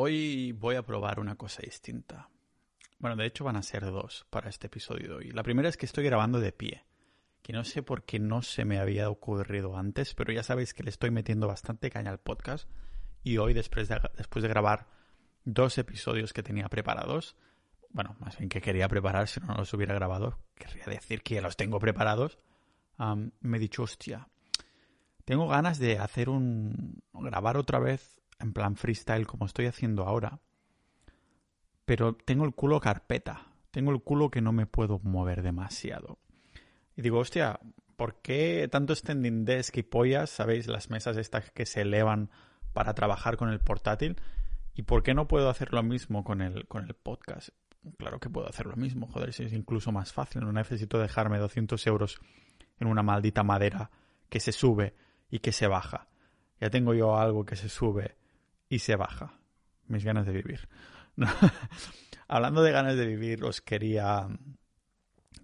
Hoy voy a probar una cosa distinta. Bueno, de hecho van a ser dos para este episodio de hoy. La primera es que estoy grabando de pie, que no sé por qué no se me había ocurrido antes, pero ya sabéis que le estoy metiendo bastante caña al podcast y hoy después de, después de grabar dos episodios que tenía preparados, bueno, más bien que quería preparar, si no, los hubiera grabado, querría decir que ya los tengo preparados, me he dicho, hostia, tengo ganas de hacer un... grabar otra vez en plan freestyle como estoy haciendo ahora. Pero tengo el culo carpeta. Tengo el culo que no me puedo mover demasiado. Y digo, hostia, ¿por qué tanto standing desk y pollas? ¿Sabéis? Las mesas estas que se elevan para trabajar con el portátil. ¿Y por qué no puedo hacer lo mismo con el, con el podcast? Claro que puedo hacer lo mismo, joder, si es incluso más fácil. No necesito dejarme 200 euros en una maldita madera que se sube y que se baja. Ya tengo yo algo que se sube y se baja. Mis ganas de vivir. Hablando de ganas de vivir, os quería.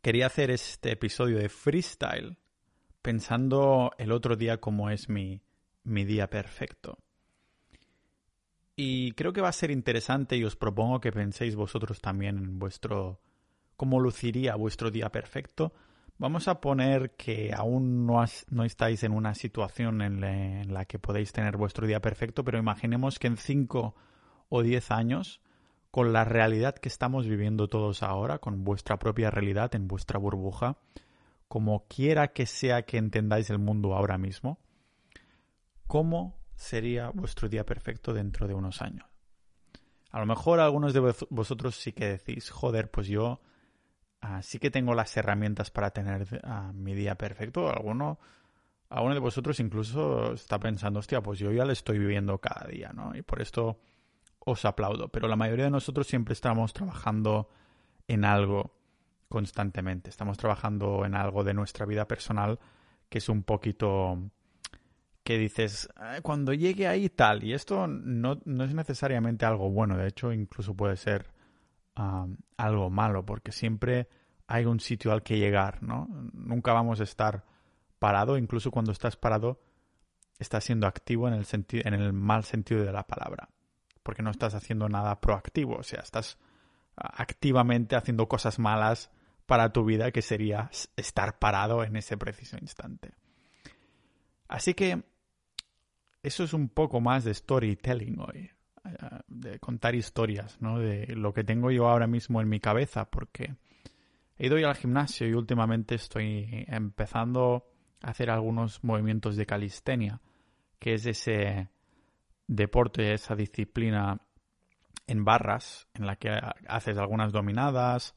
Quería hacer este episodio de freestyle pensando el otro día cómo es mi, mi día perfecto. Y creo que va a ser interesante y os propongo que penséis vosotros también en vuestro. cómo luciría vuestro día perfecto. Vamos a poner que aún no, estáis en una situación en, la que podéis tener vuestro día perfecto, pero imaginemos que en 5 o 10 años, con la realidad que estamos viviendo todos ahora, con vuestra propia realidad en vuestra burbuja, como quiera que sea que entendáis el mundo ahora mismo, ¿cómo sería vuestro día perfecto dentro de unos años? A lo mejor algunos de vosotros sí que decís, joder, pues yo Ah, sí que tengo las herramientas para tener ah, mi día perfecto. Alguno, alguno de vosotros incluso está pensando, hostia, pues yo ya lo estoy viviendo cada día, ¿no? Y por esto os aplaudo. Pero la mayoría de nosotros siempre estamos trabajando en algo constantemente. Estamos trabajando en algo de nuestra vida personal que es un poquito que dices, cuando llegue ahí tal, y esto no, no, es necesariamente algo bueno, de hecho incluso puede ser algo malo, porque siempre hay un sitio al que llegar, ¿no? Nunca vamos a estar parado, incluso cuando estás parado, estás siendo activo en el, en el mal sentido de la palabra, porque no estás haciendo nada proactivo, o sea, estás activamente haciendo cosas malas para tu vida, que sería estar parado en ese preciso instante. Así que eso es un poco más de storytelling hoy de contar historias, ¿no? De lo que tengo yo ahora mismo en mi cabeza, porque he ido ya al gimnasio y últimamente estoy empezando a hacer algunos movimientos de calistenia, que es ese deporte, esa disciplina en barras, en la que haces algunas dominadas,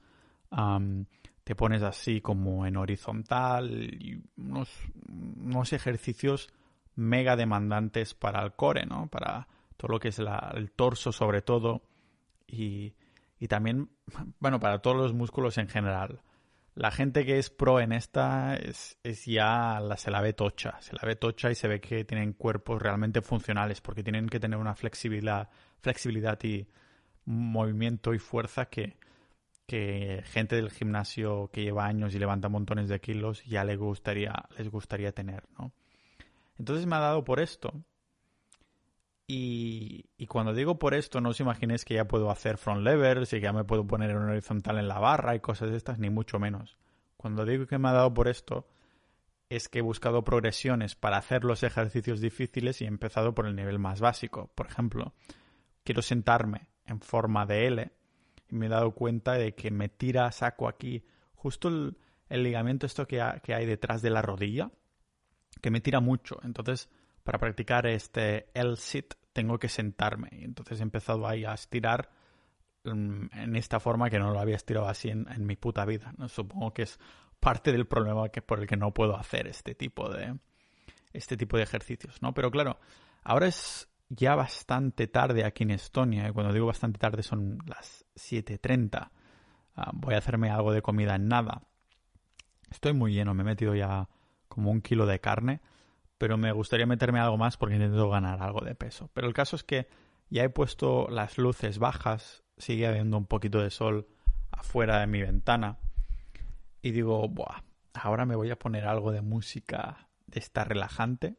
te pones así como en horizontal y unos, unos ejercicios mega demandantes para el core, ¿no? Para todo lo que es el torso sobre todo y, y también, bueno, para todos los músculos en general. La gente que es pro en esta es, es ya la, se la ve tocha, se la ve tocha y se ve que tienen cuerpos realmente funcionales porque tienen que tener una flexibilidad, flexibilidad y movimiento y fuerza que, que gente del gimnasio que lleva años y levanta montones de kilos ya les gustaría, les gustaría tener, ¿no? Entonces me ha dado por esto y, cuando digo por esto, no os imaginéis que ya puedo hacer front levers y que ya me puedo poner en horizontal en la barra y cosas de estas, ni mucho menos. Cuando digo que me ha dado por esto, es que he buscado progresiones para hacer los ejercicios difíciles y he empezado por el nivel más básico. Por ejemplo, quiero sentarme en forma de L y me he dado cuenta de que me tira saco aquí justo el, ligamento esto que, que hay detrás de la rodilla, que me tira mucho. Entonces, para practicar este L-sit tengo que sentarme. Y entonces he empezado ahí a estirar mm, en esta forma que no lo había estirado así en, mi puta vida. ¿no? Supongo que es parte del problema que, por el que no puedo hacer este tipo de este tipo de ejercicios, ¿no? Pero claro, ahora es ya bastante tarde aquí en Estonia. Y cuando digo bastante tarde son las 7.30. Ah, voy a hacerme algo de comida en nada. Estoy muy lleno, me he metido ya como un kilo de carne pero me gustaría meterme algo más porque intento ganar algo de peso. Pero el caso es que ya he puesto las luces bajas, sigue habiendo un poquito de sol afuera de mi ventana y digo, Buah, ahora me voy a poner algo de música de esta relajante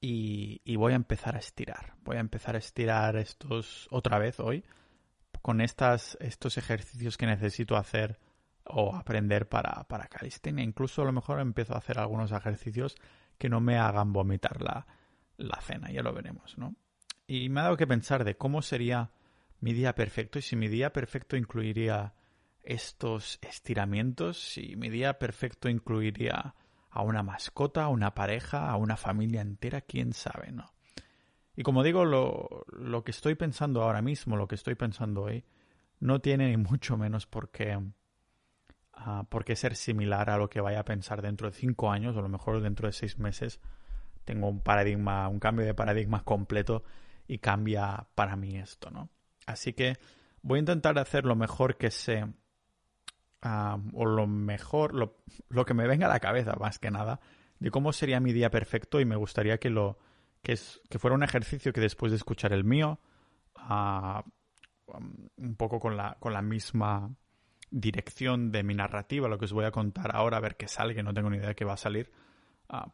y, voy a empezar a estirar. Voy a empezar a estirar estos otra vez hoy con estas, estos ejercicios que necesito hacer o aprender para, para calistenia. Incluso a lo mejor empiezo a hacer algunos ejercicios que no me hagan vomitar la, la cena, ya lo veremos, ¿no? Y me ha dado que pensar de cómo sería mi día perfecto y si mi día perfecto incluiría estos estiramientos, si mi día perfecto incluiría a una mascota, a una pareja, a una familia entera, quién sabe, ¿no? Y como digo, lo, lo que estoy pensando ahora mismo, lo que estoy pensando hoy, no tiene ni mucho menos por qué, uh, por qué ser similar a lo que vaya a pensar dentro de cinco años o a lo mejor dentro de seis meses. Tengo un paradigma, un cambio de paradigma completo y cambia para mí esto, ¿no? Así que voy a intentar hacer lo mejor que sé o lo mejor, lo, lo, que me venga a la cabeza más que nada, de cómo sería mi día perfecto y me gustaría que lo que, es, que fuera un ejercicio que después de escuchar el mío, un poco con la, con la misma dirección de mi narrativa, lo que os voy a contar ahora, a ver qué sale, que no tengo ni idea de qué va a salir,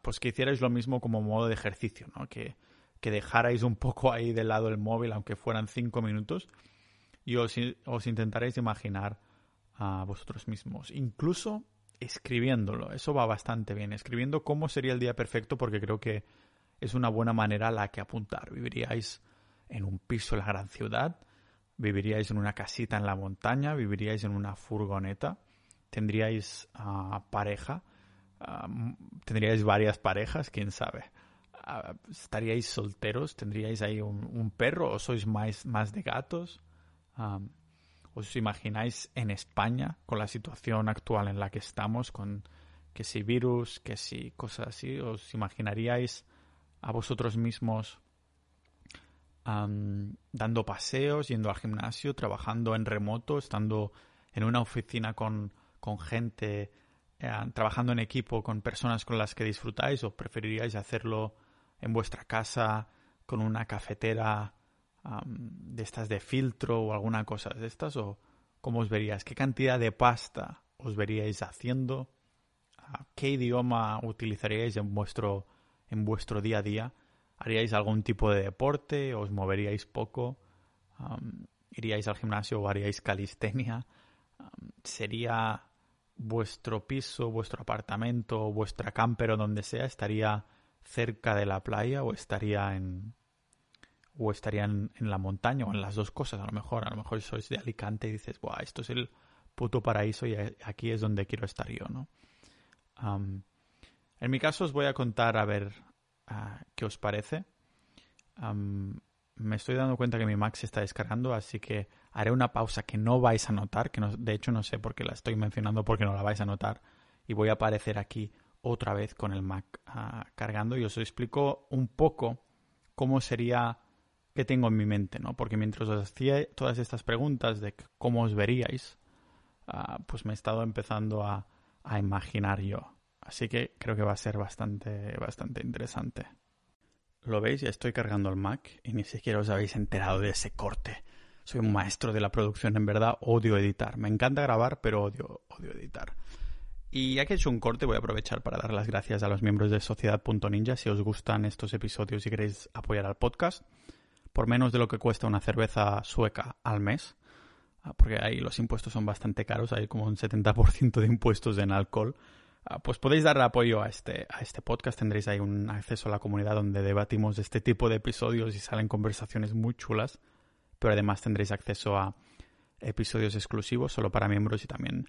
pues que hicierais lo mismo como modo de ejercicio, ¿no? Que, que dejarais un poco ahí de lado el móvil, aunque fueran cinco minutos, y os, os intentaréis imaginar a vosotros mismos, incluso escribiéndolo. Eso va bastante bien. Escribiendo cómo sería el día perfecto, porque creo que es una buena manera a la que apuntar. Viviríais en un piso en la gran ciudad, viviríais en una casita en la montaña, viviríais en una furgoneta, tendríais uh, pareja, uh, tendríais varias parejas, quién sabe. Uh, estaríais solteros, tendríais ahí un, perro o sois más, más de gatos. ¿Os imagináis en España con la situación actual en la que estamos, con que si virus, que si cosas así? ¿Os imaginaríais a vosotros mismos dando paseos, yendo al gimnasio, trabajando en remoto, estando en una oficina con, con gente, eh, trabajando en equipo con personas con las que disfrutáis o preferiríais hacerlo en vuestra casa con una cafetera de estas de filtro o alguna cosa de estas? ¿O cómo os veríais? ¿Qué cantidad de pasta os veríais haciendo? ¿Qué idioma utilizaríais en vuestro, en vuestro día a día? ¿Haríais algún tipo de deporte? ¿Os moveríais poco? ¿Iríais al gimnasio o haríais calistenia? ¿Sería vuestro piso, vuestro apartamento, vuestra camper o donde sea? ¿Estaría cerca de la playa o estaría en, o estarían en la montaña o en las dos cosas a lo mejor. A lo mejor sois de Alicante y dices, Buah, esto es el puto paraíso y aquí es donde quiero estar yo, ¿no? en mi caso os voy a contar a ver qué os parece. me estoy dando cuenta que mi Mac se está descargando, así que haré una pausa que no vais a notar, que no, de hecho no sé por qué la estoy mencionando porque no la vais a notar, y voy a aparecer aquí otra vez con el Mac ah, cargando y os explico un poco cómo sería que tengo en mi mente, ¿no? Porque mientras os hacía todas estas preguntas de cómo os veríais, ah, pues me he estado empezando a, imaginar yo. Así que creo que va a ser bastante, bastante interesante. ¿Lo veis? Ya estoy cargando el Mac y ni siquiera os habéis enterado de ese corte. Soy un maestro de la producción, en verdad odio editar. Me encanta grabar, pero odio, odio editar. Y ya que he hecho un corte, voy a aprovechar para dar las gracias a los miembros de Sociedad.ninja. Si os gustan estos episodios y queréis apoyar al podcast, por menos de lo que cuesta una cerveza sueca al mes, ah, porque ahí los impuestos son bastante caros, hay como un 70% de impuestos en alcohol, pues podéis dar apoyo a este, a este podcast, tendréis ahí un acceso a la comunidad donde debatimos este tipo de episodios y salen conversaciones muy chulas, pero además tendréis acceso a episodios exclusivos solo para miembros y también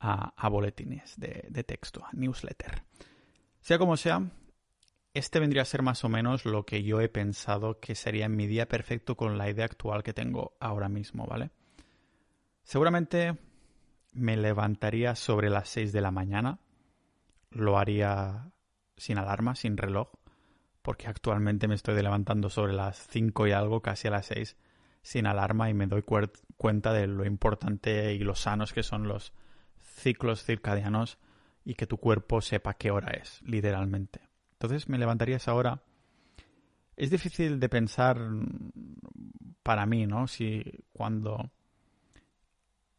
a, boletines de, de texto, a newsletter. Sea como sea, este vendría a ser más o menos lo que yo he pensado que sería mi día perfecto con la idea actual que tengo ahora mismo, ¿vale? Seguramente me levantaría sobre las 6 de la mañana. Lo haría sin alarma, sin reloj, porque actualmente me estoy levantando sobre las 5 y algo, casi a las 6, sin alarma y me doy cuenta de lo importante y lo sanos que son los ciclos circadianos y que tu cuerpo sepa qué hora es, literalmente. Entonces me levantaría esa hora. Es difícil de pensar para mí, ¿no? Si cuando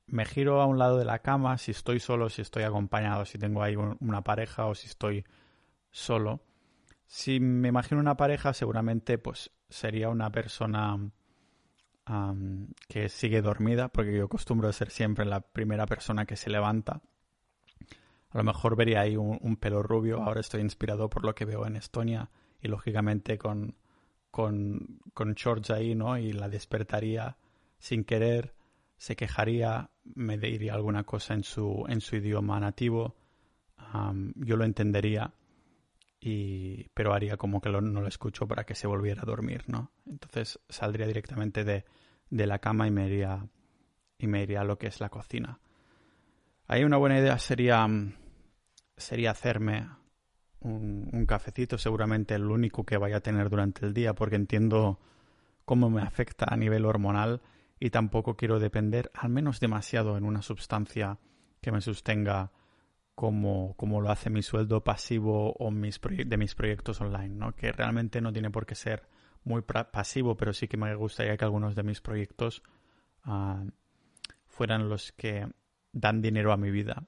me giro a un lado de la cama, si estoy solo, si estoy acompañado, si tengo ahí una pareja o si estoy solo, Si me imagino una pareja, seguramente pues sería una persona que sigue dormida, porque yo acostumbro a ser siempre la primera persona que se levanta. A lo mejor vería ahí un, pelo rubio. Ahora estoy inspirado por lo que veo en Estonia y lógicamente con, con, con shorts ahí, ¿no? Y la despertaría sin querer, se quejaría, me diría alguna cosa en su, en su idioma nativo. yo lo entendería y, pero haría como que no lo escucho para que se volviera a dormir, ¿no? Entonces saldría directamente de, de la cama y me iría, y me iría a lo que es la cocina. Ahí una buena idea sería, sería hacerme un, un, cafecito, seguramente el único que vaya a tener durante el día, porque entiendo cómo me afecta a nivel hormonal y tampoco quiero depender, al menos demasiado, en una sustancia que me sostenga como, como lo hace mi sueldo pasivo o mis de mis proyectos online, ¿no? Que realmente no tiene por qué ser muy pasivo, pero sí que me gustaría que algunos de mis proyectos ah, fueran los que dan dinero a mi vida.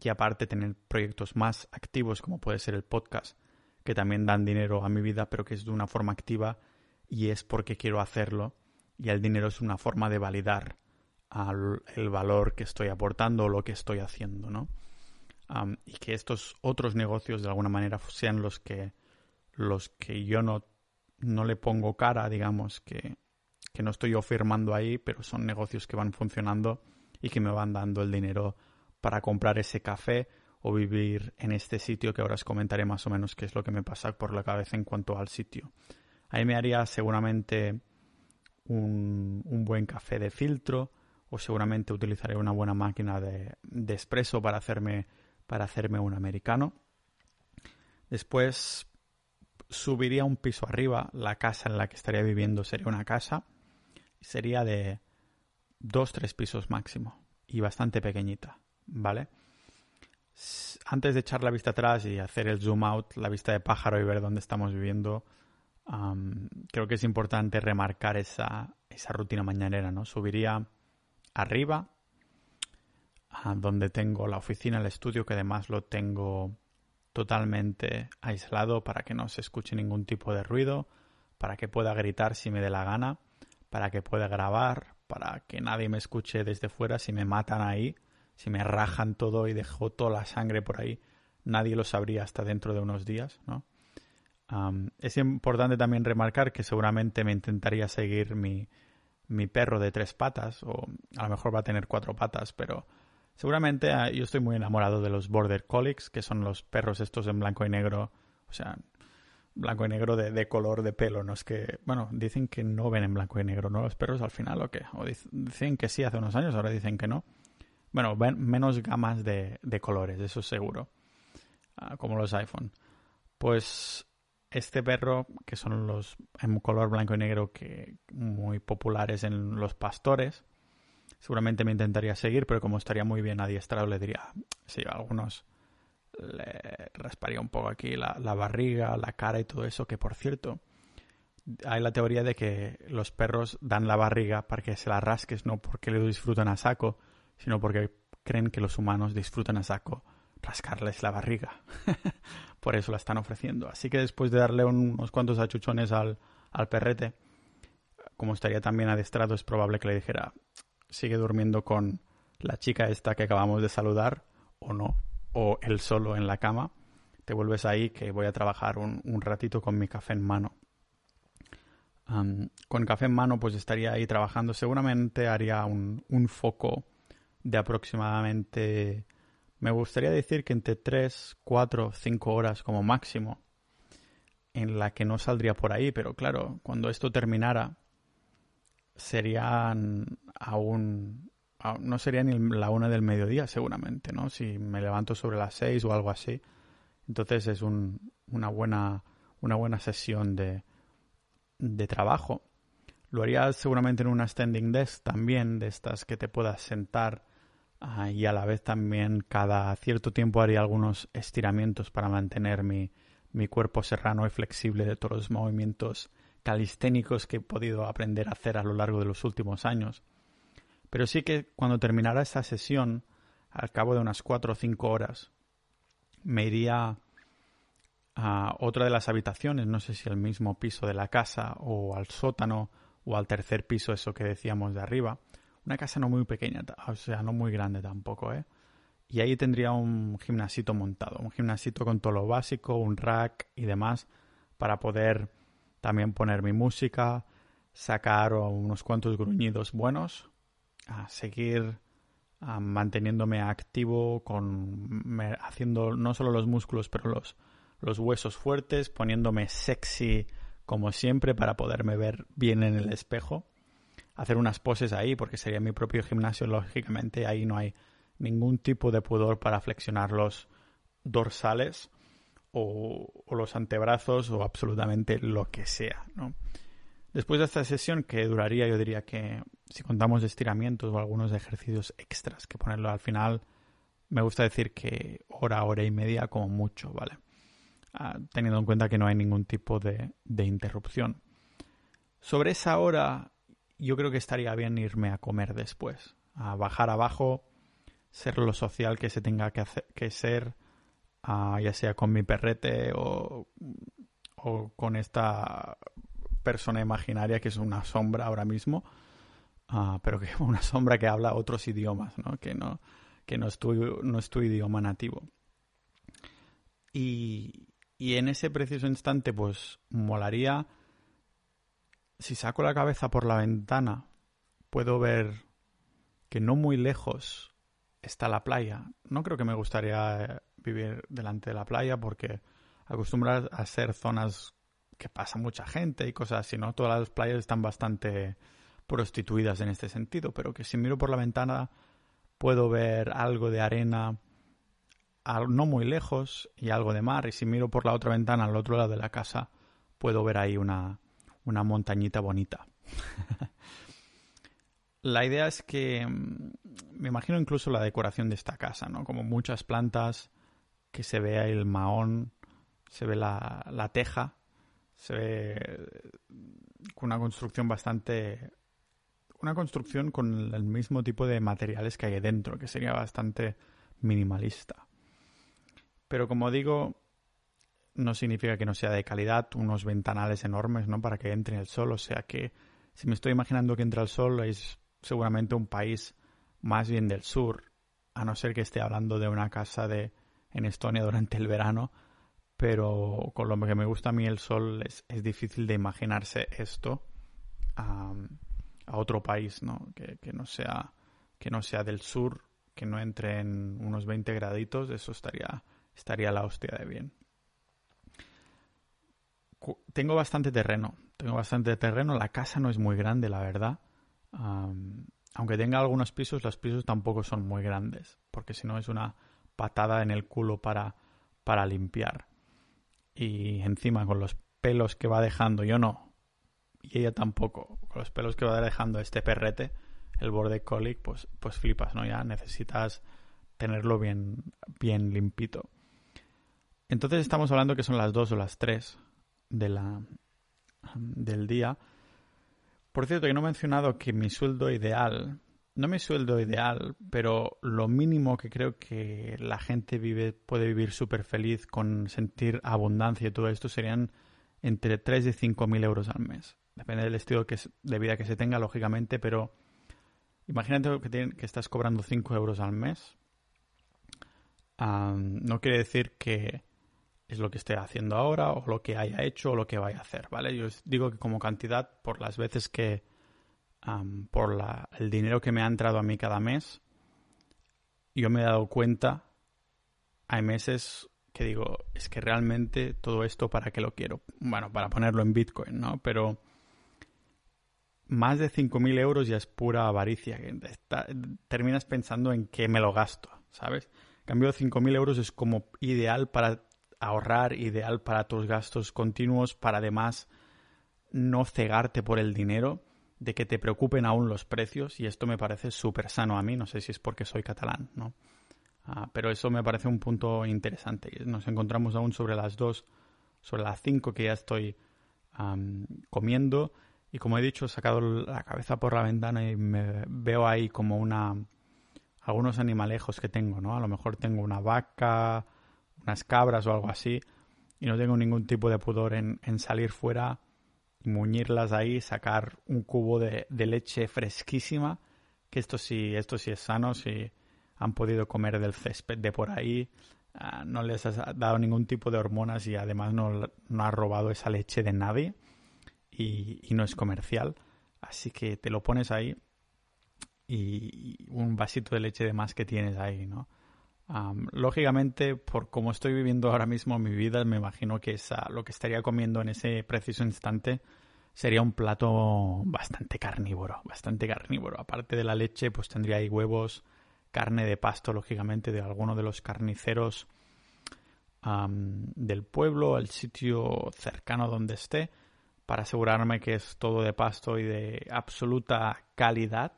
Y aparte tener proyectos más activos, como puede ser el podcast, que también dan dinero a mi vida, pero que es de una forma activa y es porque quiero hacerlo. Y el dinero es una forma de validar el valor que estoy aportando o lo que estoy haciendo, ¿no? y que estos otros negocios de alguna manera sean los que los que yo no, no le pongo cara, digamos, que, que no estoy yo firmando ahí, pero son negocios que van funcionando y que me van dando el dinero para comprar ese café o vivir en este sitio que ahora os comentaré más o menos qué es lo que me pasa por la cabeza en cuanto al sitio. Ahí me haría seguramente un, un buen café de filtro o seguramente utilizaré una buena máquina de, de espresso para hacerme para hacerme un americano. Después subiría un piso arriba. La casa en la que estaría viviendo sería una casa. Sería de dos, tres pisos máximo. Y bastante pequeñita. ¿Vale? Antes de echar la vista atrás y hacer el zoom out, la vista de pájaro y ver dónde estamos viviendo, creo que es importante remarcar esa, esa rutina mañanera, ¿no? Subiría arriba, donde tengo la oficina, el estudio, que además lo tengo totalmente aislado para que no se escuche ningún tipo de ruido, para que pueda gritar si me dé la gana, para que pueda grabar, para que nadie me escuche desde fuera si me matan ahí, si me rajan todo y dejo toda la sangre por ahí, nadie lo sabría hasta dentro de unos días, ¿no? Es importante también remarcar que seguramente me intentaría seguir mi, mi perro de tres patas, o a lo mejor va a tener cuatro patas, pero Seguramente ah, yo estoy muy enamorado de los Border Collies, que son los perros estos en blanco y negro, o sea, blanco y negro de, color de pelo, no es que, bueno, dicen que no ven en blanco y negro, ¿no? Los perros al final o qué, o dicen que sí hace unos años, ahora dicen que no. Bueno, ven menos gamas de, colores, eso es seguro, ah, como los iPhone. Pues este perro, que son los en color blanco y negro que muy populares en los pastores, seguramente me intentaría seguir, pero como estaría muy bien adiestrado, le diría, sí, a algunos le rasparía un poco aquí la, barriga, la cara y todo eso, que por cierto, hay la teoría de que los perros dan la barriga para que se la rasques, no porque lo disfrutan a saco, sino porque creen que los humanos disfrutan a saco rascarles la barriga. por eso la están ofreciendo. Así que después de darle unos cuantos achuchones al, al perrete, como estaría también adiestrado, es probable que le dijera, sigue durmiendo con la chica esta que acabamos de saludar o no, o él solo en la cama, te vuelves ahí que voy a trabajar un, ratito con mi café en mano. con café en mano pues estaría ahí trabajando, seguramente haría un, un foco de aproximadamente, me gustaría decir que entre 3, 4, 5 horas como máximo, en la que no saldría por ahí, pero claro, cuando esto terminara, serían aún no sería ni la una del mediodía seguramente, ¿no? Si me levanto sobre las seis o algo así. Entonces es un, una, buena, una buena sesión de, de trabajo. Lo haría seguramente en una standing desk también, de estas que te puedas sentar y a la vez también cada cierto tiempo haría algunos estiramientos para mantener mi, mi cuerpo serrano y flexible de todos los movimientos calisténicos que he podido aprender a hacer a lo largo de los últimos años. Pero sí que cuando terminara esa sesión, al cabo de unas cuatro o cinco horas, me iría a otra de las habitaciones, no sé si al mismo piso de la casa o al sótano o al tercer piso, eso que decíamos de arriba. Una casa no muy pequeña, o sea, no muy grande tampoco, ¿eh? Y ahí tendría un gimnasito montado, un gimnasito con todo lo básico, un rack y demás, para poder también poner mi música, sacar unos cuantos gruñidos buenos, a seguir manteniéndome activo, con haciendo no solo los músculos, pero los, los huesos fuertes, poniéndome sexy como siempre para poderme ver bien en el espejo. Hacer unas poses ahí, porque sería mi propio gimnasio, lógicamente ahí no hay ningún tipo de pudor para flexionar los dorsales o, los antebrazos o absolutamente lo que sea, ¿no? Después de esta sesión, que duraría, yo diría que, si contamos estiramientos o algunos ejercicios extras, que ponerlo al final, me gusta decir que hora, hora y media como mucho, ¿vale? Ah, teniendo en cuenta que no hay ningún tipo de, de interrupción. Sobre esa hora, yo creo que estaría bien irme a comer después, a bajar abajo, ser lo social que se tenga que, hacer, que ser, ah, ya sea con mi perrete o, o con esta persona imaginaria que es una sombra ahora mismo, uh, pero que una sombra que habla otros idiomas, ¿no? Que no, que no es tu, no es tu idioma nativo. Y, y en ese preciso instante, pues molaría, si saco la cabeza por la ventana, puedo ver que no muy lejos está la playa. No creo que me gustaría vivir delante de la playa porque acostumbras a ser zonas que pasa mucha gente y cosas así, ¿no? Todas las playas están bastante prostituidas en este sentido, pero que si miro por la ventana puedo ver algo de arena no muy lejos y algo de mar, y si miro por la otra ventana al otro lado de la casa puedo ver ahí una, una montañita bonita. la idea es que mm, me imagino incluso la decoración de esta casa, ¿no? Como muchas plantas, que se vea el mahón, se ve la, la teja se ve con una construcción bastante una construcción con el mismo tipo de materiales que hay dentro, que sería bastante minimalista. Pero como digo, no significa que no sea de calidad, unos ventanales enormes, ¿no? Para que entre el sol, o sea que si me estoy imaginando que entra el sol es seguramente un país más bien del sur, a no ser que esté hablando de una casa de en Estonia durante el verano, pero con lo que me gusta a mí el sol es, difícil de imaginarse esto a, otro país, ¿no? Que, no sea, que no sea del sur, que no entre en unos 20 graditos, eso estaría, estaría la hostia de bien. Tengo bastante terreno, tengo bastante terreno, la casa no es muy grande, la verdad. aunque tenga algunos pisos, los pisos tampoco son muy grandes, porque si no es una patada en el culo para, para limpiar y encima con los pelos que va dejando, yo no, y ella tampoco, con los pelos que va dejando este perrete, el borde colic, pues, pues flipas, ¿no? Ya necesitas tenerlo bien, bien limpito. Entonces estamos hablando que son las 2 o las 3 de la, del día. Por cierto, que no he mencionado que mi sueldo ideal no mi sueldo ideal, pero lo mínimo que creo que la gente vive, puede vivir súper feliz con sentir abundancia y todo esto serían entre 3 y 5 mil euros al mes. Depende del estilo que, de vida que se tenga, lógicamente, pero imagínate que, que estás cobrando 5 euros al mes. no quiere decir que es lo que esté haciendo ahora o lo que haya hecho o lo que vaya a hacer, ¿vale? Yo digo que como cantidad, por las veces que por el dinero que me ha entrado a mí cada mes, yo me he dado cuenta, hay meses que digo, es que realmente todo esto para qué lo quiero. Bueno, para ponerlo en Bitcoin, ¿no? Pero más de 5.000 euros ya es pura avaricia. terminas pensando en qué me lo gasto, ¿sabes? En cambio, 5.000 euros es como ideal para ahorrar, ideal para tus gastos continuos, para además no cegarte por el dinero de que te preocupen aún los precios y esto me parece súper sano a mí, no sé si es porque soy catalán, ¿no? Ah, pero eso me parece un punto interesante. Nos encontramos aún sobre las 2, sobre las 5 que ya estoy comiendo y como he dicho he sacado la cabeza por la ventana y me veo ahí como una algunos animalejos que tengo, ¿no? A lo mejor tengo una vaca, unas cabras o algo así y no tengo ningún tipo de pudor en, salir fuera muñirlas ahí, sacar un cubo de, leche fresquísima, que esto sí, esto sí es sano, si han podido comer del césped de por ahí, ah, no les has dado ningún tipo de hormonas y además no, no has robado esa leche de nadie y, y no es comercial. Así que te lo pones ahí y, un vasito de leche de más que tienes ahí, ¿no? Lógicamente, por cómo estoy viviendo ahora mismo mi vida, me imagino que esa, lo que estaría comiendo en ese preciso instante sería un plato bastante carnívoro, bastante carnívoro. Aparte de la leche, pues tendría ahí huevos, carne de pasto, lógicamente, de alguno de los carniceros del pueblo, el sitio cercano donde esté, para asegurarme que es todo de pasto y de absoluta calidad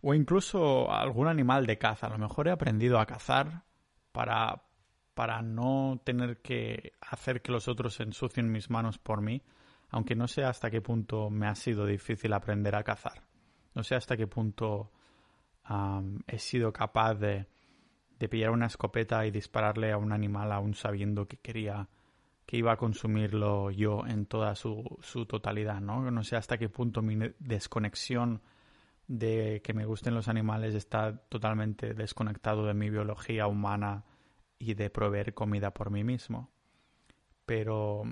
o incluso algún animal de caza. A lo mejor he aprendido a cazar para, para no tener que hacer que los otros ensucien mis manos por mí, aunque no sé hasta qué punto me ha sido difícil aprender a cazar. No sé hasta qué punto he sido capaz de, de pillar una escopeta y dispararle a un animal aún sabiendo que quería que iba a consumirlo yo en toda su, su totalidad, ¿no? No sé hasta qué punto mi desconexión de que me gusten los animales está totalmente desconectado de mi biología humana y de proveer comida por mí mismo. Pero,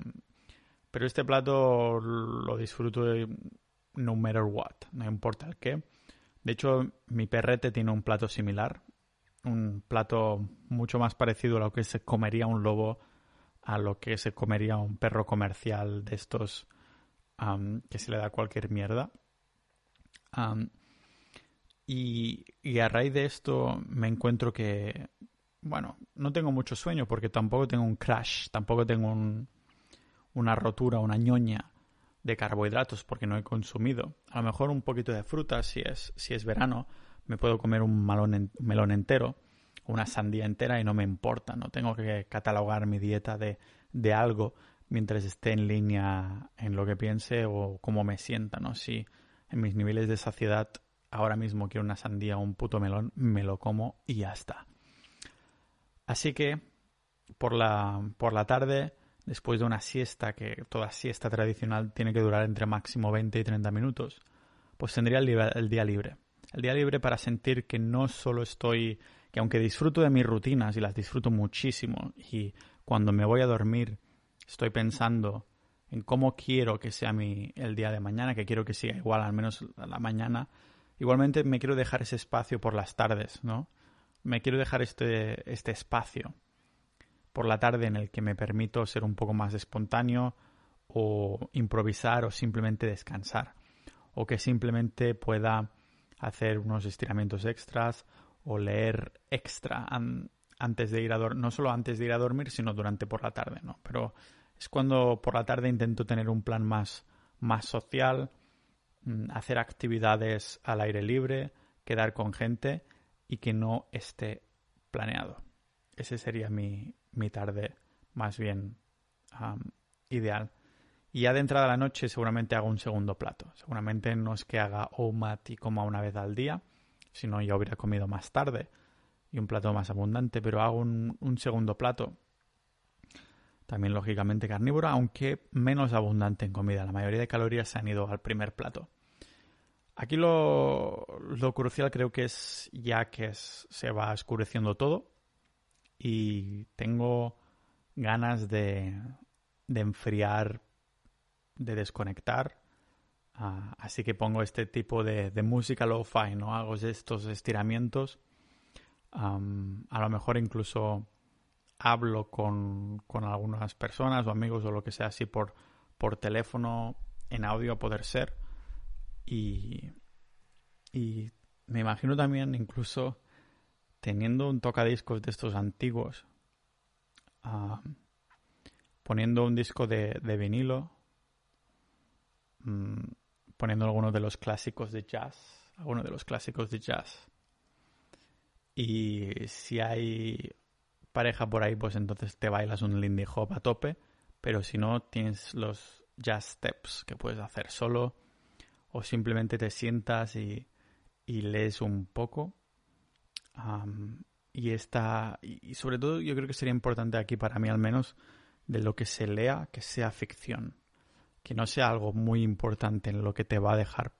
pero este plato lo disfruto no matter what, no importa el qué. De hecho, mi perrete tiene un plato similar, un plato mucho más parecido a lo que se comería un lobo, a lo que se comería un perro comercial de estos que se le da cualquier mierda. Y, a raíz de esto me encuentro que, bueno, no tengo mucho sueño porque tampoco tengo un crash, tampoco tengo una rotura, una ñoña de carbohidratos porque no he consumido. A lo mejor un poquito de fruta si es, si es verano, me puedo comer un melón entero, una sandía entera y no me importa, no tengo que catalogar mi dieta de, de algo mientras esté en línea en lo que piense o cómo me sienta, ¿no? Si en mis niveles de saciedad ahora mismo quiero una sandía o un puto melón, me lo como y ya está. Así que por la, por la tarde, después de una siesta, que toda siesta tradicional tiene que durar entre máximo 20 y 30 minutos, pues tendría el, día libre. El día libre para sentir que no solo estoy, que aunque disfruto de mis rutinas y las disfruto muchísimo, y cuando me voy a dormir estoy pensando en cómo quiero que sea mi, el día de mañana, que quiero que sea igual al menos la mañana, Igualmente me quiero dejar ese espacio por las tardes, ¿no? Me quiero dejar este, este espacio por la tarde en el que me permito ser un poco más espontáneo o improvisar o simplemente descansar. O que simplemente pueda hacer unos estiramientos extras o leer extra antes de ir a dormir, no solo antes de ir a dormir, sino durante por la tarde, ¿no? Pero es cuando por la tarde intento tener un plan más, más social, hacer actividades al aire libre, quedar con gente y que no esté planeado. Ese sería mi, mi tarde más bien ideal. Y ya de entrada a la noche seguramente hago un segundo plato. Seguramente no es que haga OMAT y coma una vez al día, sino ya hubiera comido más tarde y un plato más abundante, pero hago un, un segundo plato. También lógicamente carnívoro, aunque menos abundante en comida. La mayoría de calorías se han ido al primer plato. Aquí lo, crucial creo que es ya que se va oscureciendo todo y tengo ganas de, enfriar, de desconectar. Ah, así que pongo este tipo de, música lo-fi, ¿no? Hago estos estiramientos. a lo mejor incluso hablo con, con, algunas personas o amigos o lo que sea así por, por teléfono, en audio a poder ser y, y me imagino también incluso teniendo un tocadiscos de estos antiguos, ah, poniendo un disco de, de vinilo, mm, poniendo algunos de los clásicos de jazz, algunos de los clásicos de jazz. Y si hay pareja por ahí, pues entonces te bailas un Lindy Hop a tope, pero si no, tienes los jazz steps que puedes hacer solo o simplemente te sientas y, lees un poco. y está y sobre todo yo creo que sería importante aquí para mí al menos de lo que se lea que sea ficción, que no sea algo muy importante en lo que te va a dejar,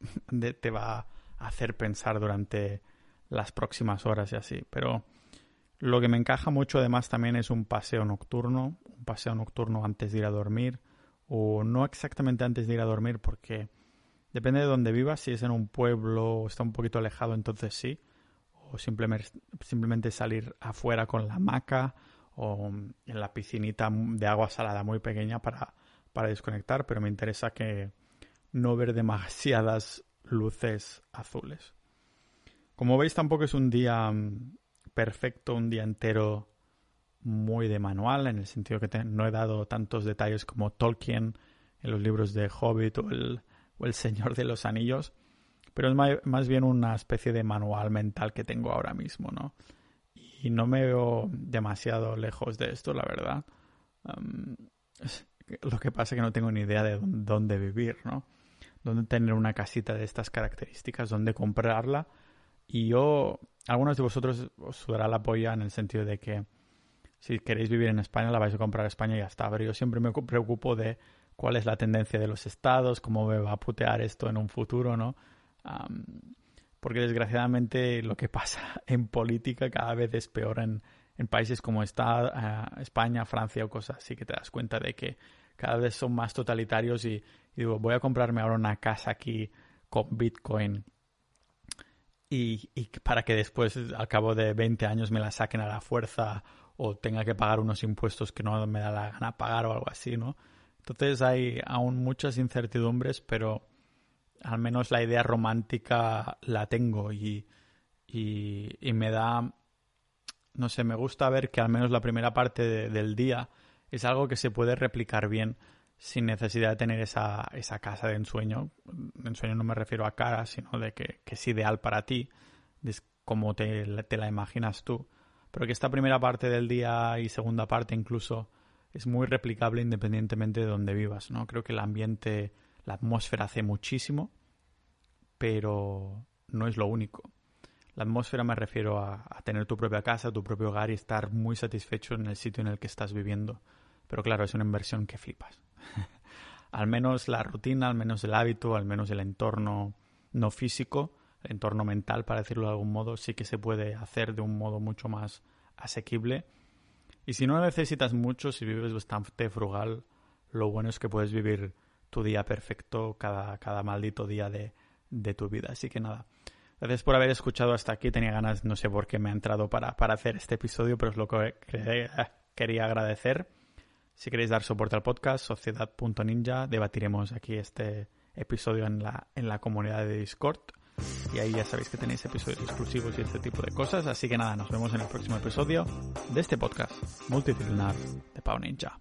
te va a hacer pensar durante las próximas horas y así. Pero lo que me encaja mucho además también es un paseo nocturno, un paseo nocturno antes de ir a dormir, o no exactamente antes de ir a dormir porque depende de dónde vivas, si es en un pueblo o está un poquito alejado, entonces sí, o simplemente, salir afuera con la hamaca o en la piscinita de agua salada muy pequeña para, para desconectar, pero me interesa que no ver demasiadas luces azules. Como veis, tampoco es un día mm, perfecto, un día entero muy de manual, en el sentido que no he dado tantos detalles como Tolkien en los libros de Hobbit o el, o el Señor de los Anillos, pero es más bien una especie de manual mental que tengo ahora mismo, ¿no? Y no me veo demasiado lejos de esto, la verdad. lo que pasa es que no tengo ni idea de dónde vivir, ¿no? Dónde tener una casita de estas características, dónde comprarla. Y yo, algunos de vosotros os sudará la polla en el sentido de que si queréis vivir en España, la vais a comprar a España y ya está. Pero yo siempre me preocupo de cuál es la tendencia de los estados, cómo me va a putear esto en un futuro, ¿no? porque desgraciadamente lo que pasa en política cada vez es peor en, países como está, eh, España, Francia o cosas así, que te das cuenta de que cada vez son más totalitarios y, digo, voy a comprarme ahora una casa aquí con Bitcoin y, y, para que después, al cabo de 20 años, me la saquen a la fuerza o tenga que pagar unos impuestos que no me da la gana pagar o algo así, ¿no? Entonces hay aún muchas incertidumbres, pero al menos la idea romántica la tengo y, y, me da, no sé, me gusta ver que al menos la primera parte del día es algo que se puede replicar bien sin necesidad de tener esa, esa casa de ensueño. De ensueño no me refiero a cara, sino de que, es ideal para ti, es como te, te la imaginas tú pero que esta primera parte del día y segunda parte incluso es muy replicable independientemente de donde vivas, ¿no? Creo que el ambiente, la atmósfera hace muchísimo, pero no es lo único. La atmósfera me refiero a, tener tu propia casa, tu propio hogar y estar muy satisfecho en el sitio en el que estás viviendo. Pero claro, es una inversión que flipas. al menos la rutina, al menos el hábito, al menos el entorno no físico entorno mental, para decirlo de algún modo, sí que se puede hacer de un modo mucho más asequible. Y si no necesitas mucho, si vives bastante frugal, lo bueno es que puedes vivir tu día perfecto cada, cada maldito día de, de tu vida. Así que nada, gracias por haber escuchado hasta aquí. Tenía ganas, no sé por qué me ha entrado para, para hacer este episodio, pero es lo que quería agradecer. Si queréis dar soporte al podcast, sociedad.ninja, debatiremos aquí este episodio en la, en la comunidad de Discord. Y ahí ya sabéis que tenéis episodios exclusivos y este tipo de cosas. Así que nada, nos vemos en el próximo episodio de este podcast multidisciplinar de Pau Ninja.